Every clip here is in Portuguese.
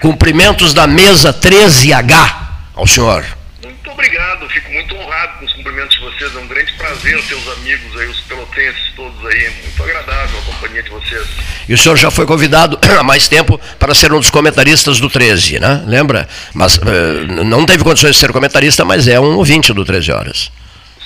Cumprimentos da mesa 13H ao senhor. Muito obrigado, fico muito honrado com os cumprimentos de vocês. É um grande prazer ter os amigos aí, os pelotenses todos aí. Muito agradável a companhia de vocês. E o senhor já foi convidado há mais tempo para ser um dos comentaristas do 13, né? Lembra? Mas uh, não teve condições de ser comentarista, mas é um ouvinte do 13 Horas.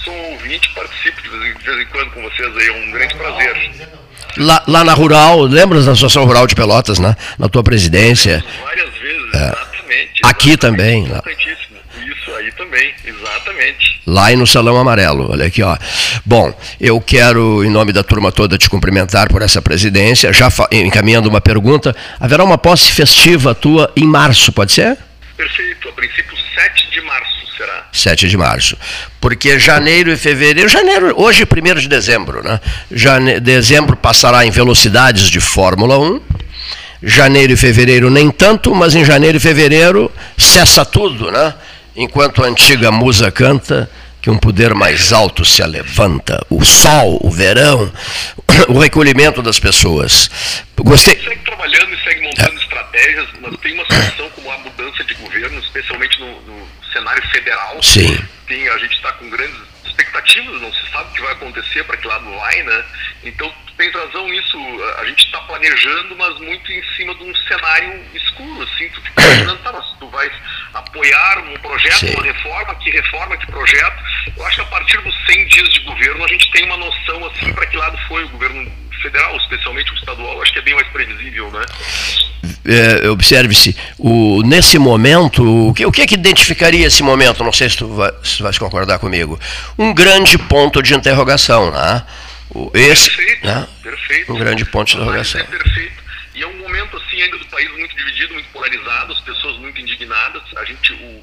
Sou um ouvinte, participo de vez, em, de vez em quando com vocês aí. É um grande prazer. Lá, lá, na Rural, lembra da Associação Rural de Pelotas, né? Na tua presidência. Várias vezes, é. exatamente. Aqui também. Importantíssimo. Isso aí também, exatamente. Lá e no Salão Amarelo, olha aqui, ó. Bom, eu quero, em nome da turma toda, te cumprimentar por essa presidência. Já encaminhando uma pergunta, haverá uma posse festiva tua em março, pode ser? Perfeito, a princípio 7 de março será. 7 de março. Porque janeiro e fevereiro, janeiro, hoje é 1 de dezembro, né? Jane, dezembro passará em velocidades de Fórmula 1. Janeiro e fevereiro nem tanto, mas em janeiro e fevereiro cessa tudo, né? Enquanto a antiga musa canta, que um poder mais alto se levanta, o sol, o verão, o recolhimento das pessoas. Gostei. Segue trabalhando e segue montando é. estratégias, mas tem uma situação como a mudança de governo, especialmente no, no cenário federal. Sim. Tem, a gente está com grandes expectativas, não se sabe o que vai acontecer, para que lado vai, né? Então, tu tens razão nisso, a gente está planejando, mas muito em cima de um cenário escuro, assim, tu fica imaginando, tá, mas tu vais apoiar um projeto, Sim. uma reforma, que reforma, que projeto. Eu acho que a partir dos 100 dias de governo a gente tem uma noção, assim, para que lado foi o governo federal, especialmente o estadual, acho que é bem mais previsível, né? É, Observe-se, nesse momento, o que, o que é que identificaria esse momento? Não sei se tu vai, se vai concordar comigo. Um grande ponto de interrogação, né? O, esse, perfeito, né? perfeito. Um grande ponto de interrogação. É perfeito. E é um momento, assim, ainda do país muito dividido, muito polarizado, as pessoas muito indignadas. A gente, o,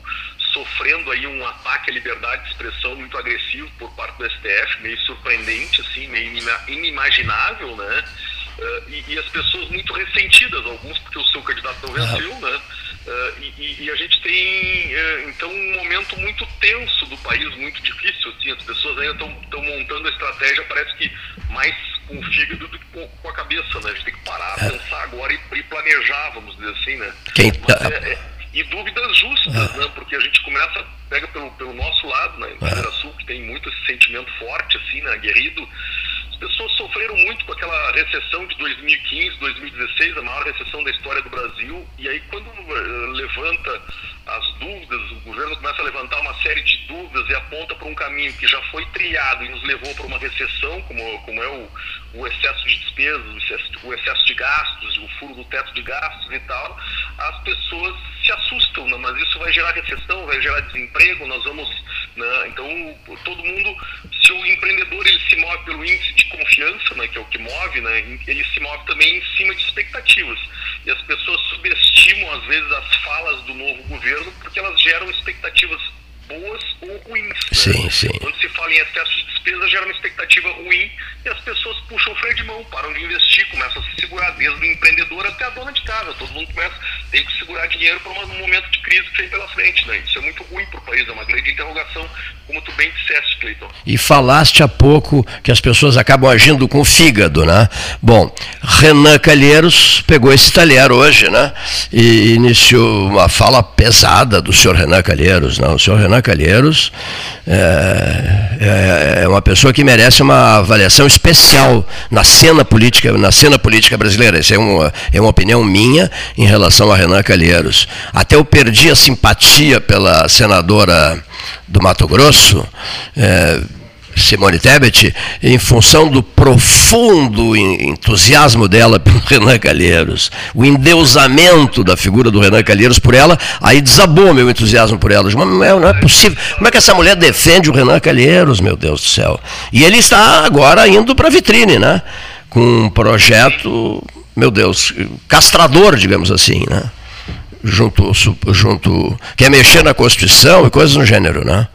sofrendo aí um ataque à liberdade de expressão muito agressivo por parte do STF, meio surpreendente, assim, meio inimaginável, né? Uh, e, e, as pessoas muito ressentidas, alguns porque o seu candidato não venceu, uhum. né? Uh, e, e, a gente tem, uh, então, um momento muito tenso do país, muito difícil, assim, as pessoas ainda estão montando a estratégia, parece que mais com o fígado do que com, com a cabeça, né? A gente tem que parar, é. pensar agora e, e, planejar, vamos dizer assim, né? Quem... Mas é, é, e dúvidas justas, uhum. né? Porque a gente começa, pega pelo, pelo nosso lado, né? Em Sul, que tem muito esse sentimento forte, assim, né? Aguerrido. As pessoas sofreram muito com aquela recessão de 2015, 2016, a maior recessão da história do Brasil. E aí, quando uh, levanta as dúvidas, o governo começa a levantar uma série de dúvidas e aponta para um caminho que já foi triado e nos levou para uma recessão, como, como é o, o excesso de despesas, o excesso, o excesso de gastos, o furo do teto de gastos e tal, as pessoas se assustam, né? mas isso vai gerar recessão, vai gerar desemprego, nós vamos. Né? Então, todo mundo, se o empreendedor ele se move pelo índice de confiança, né, que é o que move, né, ele se move também em cima de expectativas. E as pessoas subestimam, às vezes, as falas do novo governo porque elas geram expectativas boas ou ruins. Né? Sim, sim. Quando se fala em excesso de despesa, gera uma expectativa ruim e as pessoas puxam o freio de mão, param de investir, começam a se segurar, desde o empreendedor até a dona de casa. Todo mundo começa, tem que segurar dinheiro para um momento de crise que vem pela frente. Né? Isso é muito ruim para o país, é uma grande interrogação, como tu bem disseste, Cleiton. E falaste há pouco que as pessoas acabam agindo com o fígado, né? Bom, Renan Calheiros pegou esse talher hoje, né? E iniciou uma fala pesada do senhor Renan Calheiros, não? Né? O senhor Renan Calheiros é, é, é uma pessoa que merece uma avaliação especial na cena política, na cena política brasileira. Isso é uma, é uma opinião minha em relação a Renan Calheiros. Até eu perdi a simpatia pela senadora do Mato Grosso. É, Simone Tebet, em função do profundo entusiasmo dela pelo Renan Calheiros, o endeusamento da figura do Renan Calheiros por ela, aí desabou meu entusiasmo por ela. Não é, não é possível. Como é que essa mulher defende o Renan Calheiros, meu Deus do céu? E ele está agora indo para a vitrine, né? Com um projeto, meu Deus, castrador, digamos assim, né? Junto, junto, quer mexer na Constituição e coisas no gênero, né?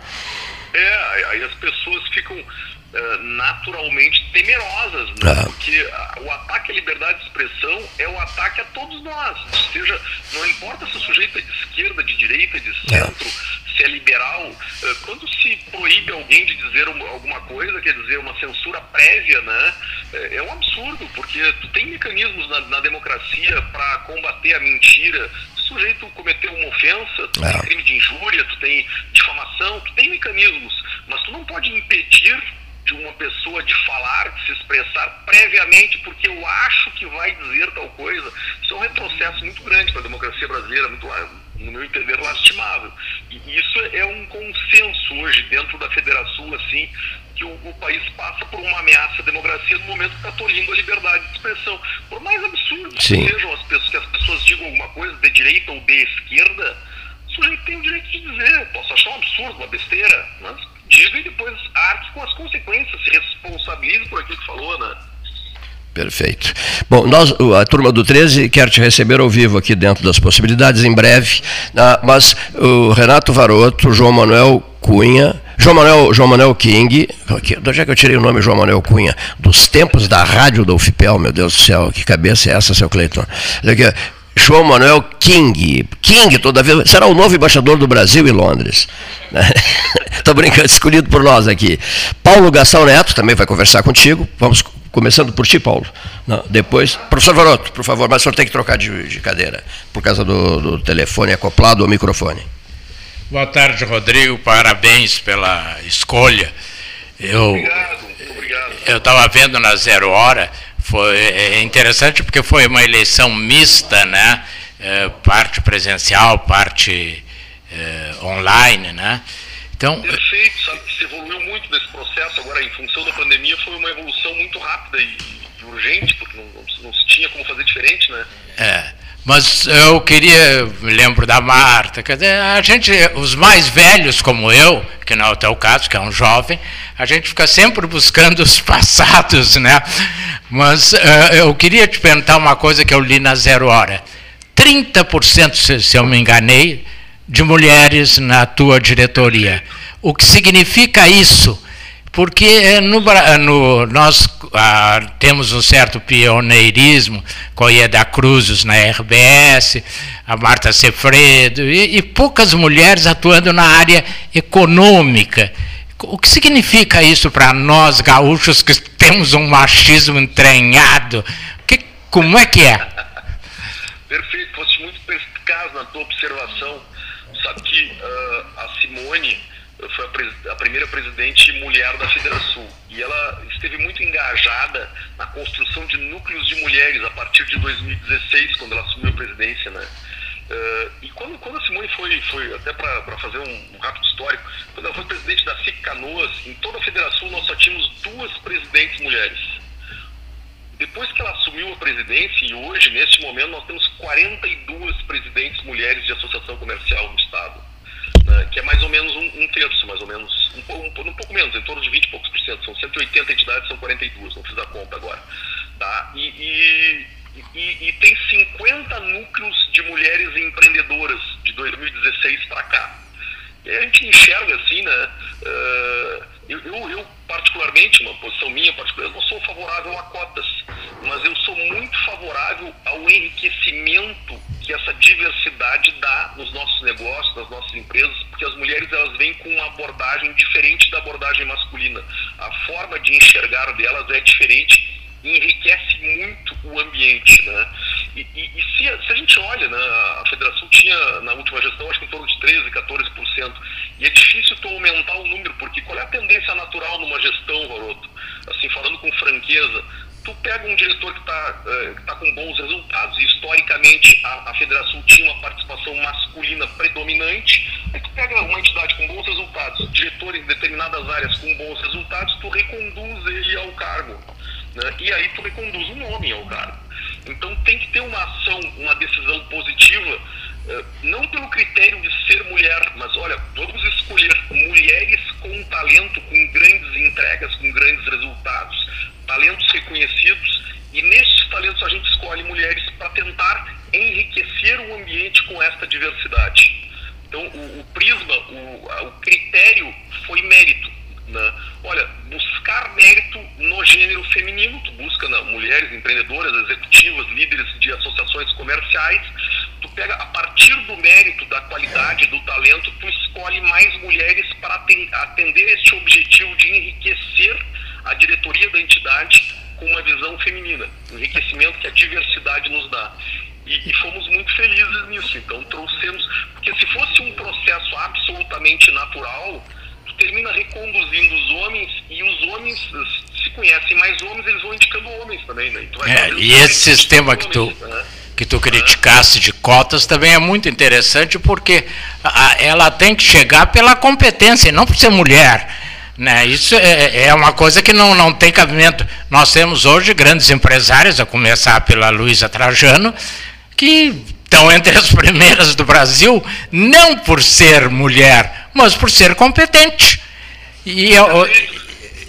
É, aí as pessoas ficam uh, naturalmente temerosas, né? Ah. porque o ataque à liberdade de expressão é o ataque a todos nós. Ou seja, não importa se o sujeito é de esquerda, de direita, de centro, é. se é liberal, uh, quando se proíbe alguém de dizer uma, alguma coisa, quer dizer, uma censura prévia, né? É, é um absurdo, porque tu tem mecanismos na, na democracia para combater a mentira, sujeito cometeu uma ofensa, tu é. tem crime de injúria, tu tem difamação, tu tem mecanismos, mas tu não pode impedir de uma pessoa de falar, de se expressar previamente, porque eu acho que vai dizer tal coisa. Isso é um retrocesso muito grande para a democracia brasileira, muito, no meu entender, lastimável. E isso é um consenso hoje dentro da Federação, assim, que o, o, país passa por uma ameaça à democracia no momento que está tolhindo a liberdade de expressão. Por mais absurdo que sejam as pessoas, que as pessoas digam alguma coisa de direita ou de esquerda, o sujeito tem o direito de dizer. Posso achar um absurdo, uma besteira, mas diga e depois arque com as consequências, se responsabilize por aquilo que falou, né? Perfeito. Bom, nós, a turma do 13 quer te receber ao vivo aqui dentro das possibilidades em breve, né? mas o Renato Varoto, João Manuel Cunha, João Manuel, João Manuel King, de onde é que eu tirei o nome João Manuel Cunha? Dos tempos da rádio da UFPEL, meu Deus do céu, que cabeça é essa, seu Cleiton? João Manuel King. King, toda vez, será o novo embaixador do Brasil em Londres. Estou brincando, escolhido por nós aqui. Paulo Gastão Neto também vai conversar contigo. Vamos começando por ti, Paulo. Não, depois, professor Varoto, por favor, mas o senhor tem que trocar de, de cadeira, por causa do, do, telefone acoplado ao microfone. Boa tarde, Rodrigo, parabéns pela escolha. Eu, Eu estava vendo na Zero Hora, foi é interessante porque foi uma eleição mista, né? É, parte presencial, parte é, online, né? Então, Perfeito, sabe que se evoluiu muito nesse processo agora em função da pandemia, foi uma evolução muito rápida e urgente, porque não, não, não, se tinha como fazer diferente, né? É, mas eu queria, me lembro da Marta, quer dizer, a gente, os mais velhos como eu, que não é o teu caso, que é um jovem, a gente fica sempre buscando os passados, né? Mas uh, eu queria te perguntar uma coisa que eu li na Zero Hora. 30%, se, se eu me enganei, de mulheres na tua diretoria. O que significa isso? Porque eh, no, no, nós ah, temos um certo pioneirismo com a Ieda Cruzes na RBS, a Marta Sefredo, e, e poucas mulheres atuando na área econômica. O que significa isso para nós gaúchos que temos um machismo entranhado? Que, como é que é? Perfeito, foste muito perspicaz na tua observação Sabe que uh, a Simone foi a, a, primeira presidente mulher da Federação e ela esteve muito engajada na construção de núcleos de mulheres a partir de 2016, quando ela assumiu a presidência, né? Uh, e quando, quando a Simone foi, foi até para fazer um, um, rápido histórico, quando ela foi presidente da CIC Canoas, em toda a federação nós só tínhamos duas presidentes mulheres. Depois que ela assumiu a presidência, e hoje, neste momento, nós temos 42 presidentes mulheres de associação comercial no Estado, né, que é mais ou menos um, um terço, mais ou menos, um, um, um, pouco menos, em torno de 20 e poucos por cento. São 180 entidades, são 42, não fiz a conta agora. Tá? E, e, e, e tem 50 núcleos de mulheres empreendedoras de 2016 para cá. E a gente enxerga assim, né? Uh, eu, eu, eu, particularmente, uma posição minha particular, eu não sou favorável a cotas, mas eu sou muito favorável ao enriquecimento que essa diversidade dá nos nossos negócios, nas nossas empresas, porque as mulheres elas vêm com uma abordagem diferente da abordagem masculina. A forma de enxergar delas é diferente e enriquece muito o ambiente, né? E, e, e se, a, se, a, gente olha, né, a federação tinha na última gestão acho que em torno de 13, 14%, e é difícil tu aumentar o número, porque qual é a tendência natural numa gestão, Varoto? Assim, falando com franqueza, tu pega um diretor que está é, tá com bons resultados, historicamente a, a federação tinha uma participação masculina predominante, aí tu pega uma entidade com bons resultados, diretor em determinadas áreas com bons resultados, tu reconduz ele ao cargo. Né? E aí tu reconduz um homem ao cargo. Então tem que ter uma ação, uma decisão positiva, eh, não pelo critério de ser mulher, mas olha, vamos escolher mulheres com talento, com grandes entregas, com grandes resultados, talentos reconhecidos, e nesses talentos a gente escolhe mulheres para tentar enriquecer o ambiente com esta diversidade. Então o, o prisma, o, o critério foi mérito. Né? Olha, buscar mérito no gênero feminino, tu busca né, mulheres empreendedoras, executivas, líderes de associações comerciais, tu pega a partir do mérito, da qualidade, do talento, tu escolhe mais mulheres para atender este objetivo de enriquecer diretoria da entidade com uma visão feminina, enriquecimento que a diversidade nos dá. e, e, fomos muito felizes nisso. Então trouxemos, porque se fosse um processo absolutamente natural, tu termina reconduzindo os homens e os homens se conhecem mais homens, eles vão indicando homens também, né? E, é, e esse sistema que tu né? que tu criticasse de cotas também é muito interessante porque ela tem que chegar pela competência e não por ser mulher. Né? Isso é, é, uma coisa que não, não tem cabimento. Nós temos hoje grandes empresários, a começar pela Luísa Trajano, que estão entre as primeiras do Brasil, não por ser mulher, mas por ser competente. E eu,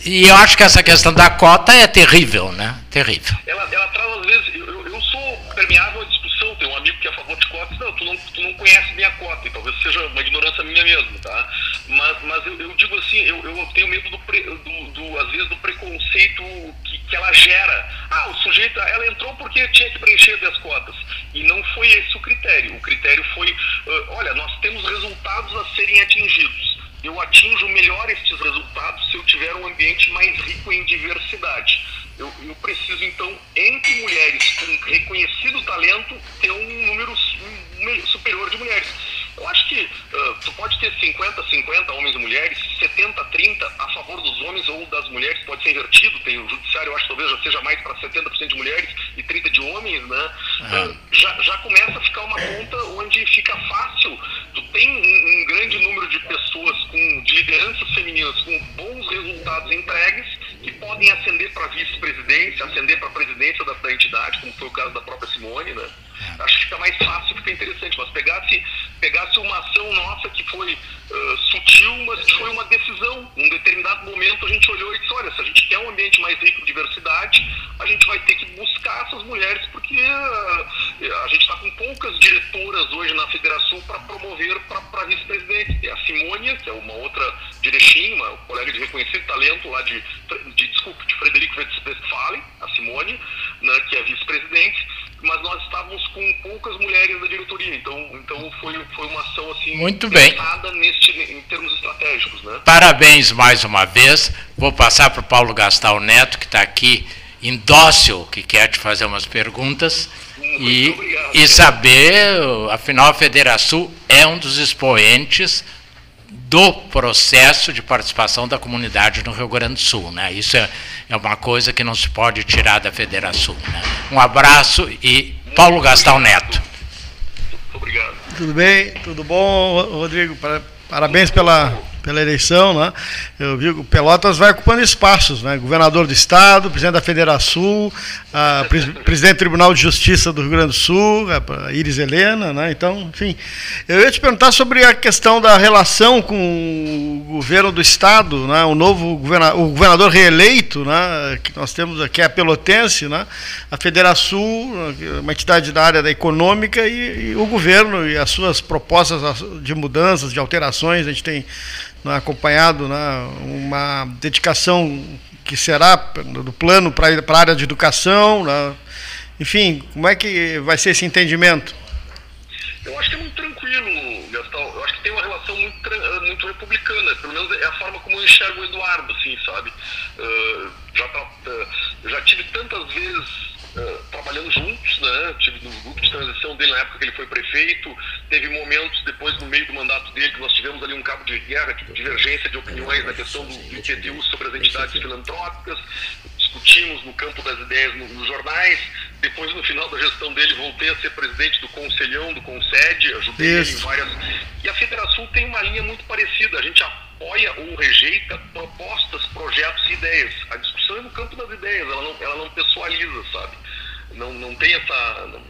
e eu acho que essa questão da cota é terrível, né? Terrível. Ela, ela traz, às vezes, eu, eu sou permeável a favor de cotas, não, tu não, tu não conhece minha cota, e talvez seja uma ignorância minha mesmo, tá? Mas, mas eu, eu digo assim, eu, eu tenho medo do, pre, do, do, às vezes, do preconceito que, que ela gera. Ah, o sujeito, ela entrou porque tinha que preencher 10 cotas. E não foi esse o critério. O critério foi, uh, olha, nós temos resultados a serem atingidos eu atinjo melhor estes resultados se eu tiver um ambiente mais rico em diversidade. Eu, eu preciso, então, entre mulheres com reconhecido talento, ter um número superior de mulheres. Eu acho que uh, tu pode ter 50, 50 homens e mulheres, 70, 30 a favor dos homens ou das mulheres, pode ser invertido. Tem o judiciário, eu acho que talvez já seja mais para 70% de mulheres e 30% de homens, né? Uhum. Uh, já, já começa a ficar uma conta onde fica fácil. Tu tem um, um grande número de pessoas com, de lideranças femininas com bons resultados entregues podem ascender para vice-presidência, ascender para a presidência da, da entidade, como foi o caso da própria Simone, né? acho que fica mais fácil, fica interessante. Mas pegasse, pegasse uma ação nossa que foi uh, sutil, mas que foi uma decisão. Num determinado momento a gente olhou e disse, olha, se a gente quer um ambiente mais rico de diversidade, a gente vai ter que buscar essas mulheres, porque uh, a gente está com poucas diretoras hoje na Federação para promover para vice-presidente. Tem a Simônia, que é uma outra direitinho, uma colega de reconhecido talento lá de, de desculpe, de Frederico Westphalen, a Simone, né, que é vice-presidente mas nós estávamos com poucas mulheres na diretoria, então, então foi, foi uma ação assim muito bem neste, em termos estratégicos. Né? Parabéns mais uma vez. Vou passar para o Paulo Gastal Neto, que está aqui indócil, que quer te fazer umas perguntas. e, e saber, afinal, a Federação é um dos expoentes do processo de participação da comunidade no Rio Grande do Sul. Né? Isso é, é uma coisa que não se pode tirar da Federação. Né? Um abraço e Paulo Gastão Neto. Obrigado. Tudo bem? Tudo bom, Rodrigo? Parabéns pela pela eleição, né? Eu vi que Pelotas vai ocupando espaços, né? Governador do Estado, presidente da Federação, a, presidente do Tribunal de Justiça do Rio Grande do Sul, a Iris Helena, né? Então, enfim, eu ia te perguntar sobre a questão da relação com o governo do Estado, né? O novo governador, o governador reeleito, né? Que nós temos aqui é a Pelotense, né? A Federação, uma entidade da área da econômica e, e o governo e as suas propostas de mudanças, de alterações, a gente tem acompanhado né, uma dedicação que será do plano para a área de educação. Né? Enfim, como é que vai ser esse entendimento? Eu acho que é muito tranquilo, Gastão. Eu acho que tem uma relação muito, muito republicana. Pelo menos é a forma como eu enxergo o Eduardo, assim, sabe? Uh, já, uh, já tive tantas vezes uh, trabalhando juntos, né? Tive no grupo de transição dele na época que ele foi prefeito. Teve momentos depois, no meio do mandato dele, que nós tivemos ali um cabo de guerra, tipo, divergência de opiniões na questão do IPTU sobre as entidades filantrópicas. Discutimos no campo das ideias nos jornais. Depois, no final da gestão dele, voltei a ser presidente do Conselhão, do Concede, ajudei Isso. ele em várias. E a Federação tem uma linha muito parecida. A gente apoia ou rejeita propostas, projetos e ideias. A discussão é no campo das ideias, ela não, ela não pessoaliza, sabe? Não, não tem essa.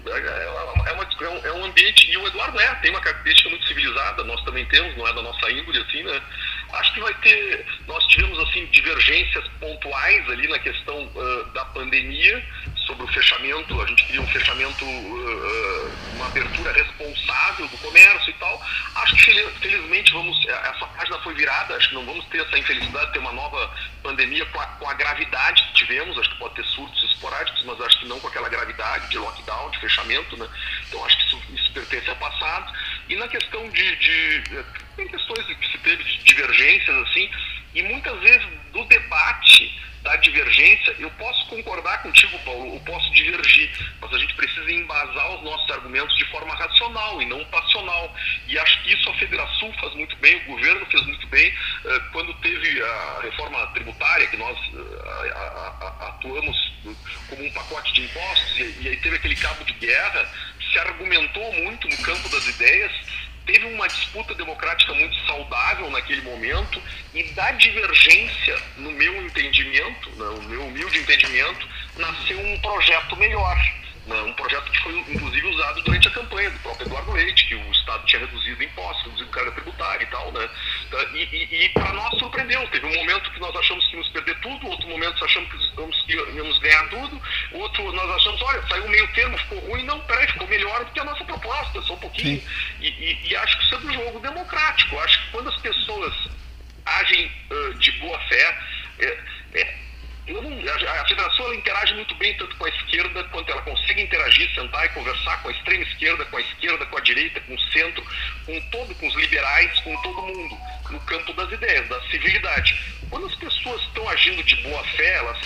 É, é, é, é, é um ambiente. E o Eduardo é, tem uma característica muito civilizada, nós também temos, não é da nossa índole, assim, né? Acho que vai ter. Nós tivemos, assim, divergências pontuais ali na questão uh, da pandemia, sobre o fechamento, a gente queria um fechamento, uh, uma abertura responsável do comércio e tal. Acho que felizmente vamos, essa página foi virada, acho que não vamos ter essa infelicidade de ter uma nova pandemia com a, com a gravidade que tivemos, acho que pode ter surtos esporádicos, mas acho que não com aquela gravidade de lockdown, de fechamento, né? Então acho que isso, isso pertence ao passado. E na questão de, de tem questões que se teve de divergências assim, e muitas vezes do debate da divergência, eu posso concordar contigo, Paulo, eu posso divergir, mas a gente precisa embasar os nossos argumentos de forma racional e não passional. E acho que isso a Federação faz muito bem, o governo fez muito bem, eh, quando teve a reforma tributária, que nós eh, atuamos como um pacote de impostos, e aí teve aquele cabo de guerra, se argumentou muito no campo das ideias, uma disputa democrática muito saudável naquele momento e da divergência, no meu entendimento, no né, meu humilde entendimento, nasceu um projeto melhor. Né, um projeto que foi, inclusive, usado durante a campanha do próprio Eduardo Leite, que o Estado tinha reduzido impostos, reduzido carga tributária e tal. Né? Tá, e, e, e para nós surpreendeu. Teve um momento que nós achamos que íamos perder tudo, outro momento nós achamos que íamos ganhar tudo, outro nós achamos, olha, saiu meio termo, ficou ruim. Não, peraí, ficou melhor do que a nossa proposta, só um pouquinho. E, e, acho que isso é um jogo democrático. Acho que quando as pessoas agem uh, de boa fé, é, é, a, a federação interage muito bem tanto com a esquerda quanto ela consegue interagir, sentar e conversar com a extrema esquerda, com a esquerda, com a direita, com o centro, com todo, com os liberais, com todo mundo, no campo das ideias, da civilidade. Quando as pessoas estão agindo de boa fé, elas,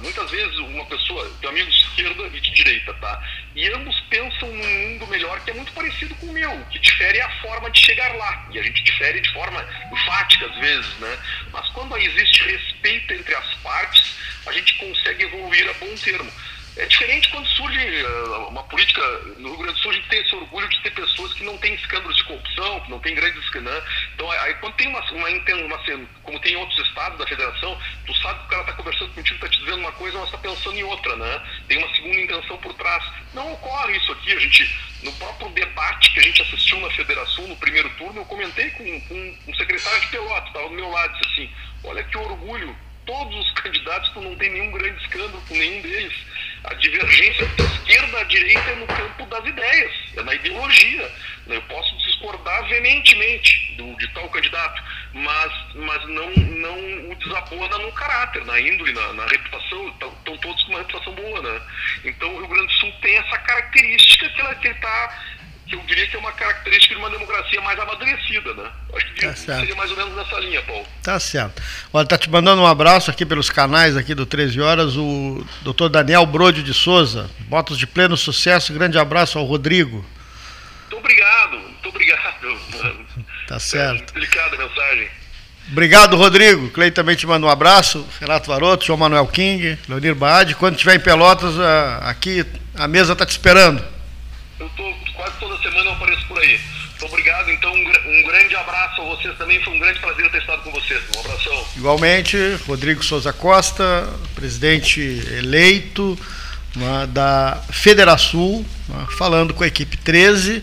muitas vezes uma pessoa tem amigos de esquerda e de direita, tá? E ambos pensam num mundo melhor que é muito parecido com o meu. O que difere é a forma de chegar lá. E a gente difere de forma enfática às vezes, né? Mas quando existe respeito entre as partes, a gente consegue evoluir a bom termo. É diferente quando surge uh, uma política no Rio Grande do Sul, a gente tem esse orgulho de ter pessoas que não têm escândalos de corrupção, que não têm grandes escândalos. Né? Então, aí quando tem uma, uma, uma, como tem em outros estados da federação, tu sabe que o cara está conversando contigo, está te dizendo uma coisa, mas está pensando em outra, né? Tem uma segunda intenção por trás. Não ocorre isso aqui, a gente, no próprio debate que a gente assistiu na federação, no primeiro turno, eu comentei com, com um secretário de Pelotas, estava do meu lado, disse assim, olha que orgulho, todos os candidatos, tu não tem nenhum grande escândalo com nenhum deles a divergência da esquerda à direita é no campo das ideias, é na ideologia. Eu posso discordar veementemente do, de tal candidato, mas, mas não, não o desabona no caráter, na índole, na, na reputação. Estão todos com uma reputação boa. Né? Então o Rio Grande do Sul tem essa característica que ele está que eu diria que é uma característica de uma democracia mais amadurecida, né? Acho que tá seria mais ou menos nessa linha, Paulo. Tá certo. Olha, tá te mandando um abraço aqui pelos canais aqui do 13 Horas, o doutor Daniel Brode de Souza. Votos de pleno sucesso, grande abraço ao Rodrigo. Muito obrigado, muito obrigado. Tá certo. É, a mensagem. Obrigado, Rodrigo. Clay também te manda um abraço. Renato Varoto, João Manuel King, Leonir Baade. Quando estiver em Pelotas, aqui a mesa está te esperando. Eu estou quase toda semana eu apareço por aí. Muito obrigado, então um, um, grande abraço a vocês também, foi um grande prazer ter estado com vocês. Um abração. Igualmente, Rodrigo Souza Costa, presidente eleito da Federação, falando com a equipe 13.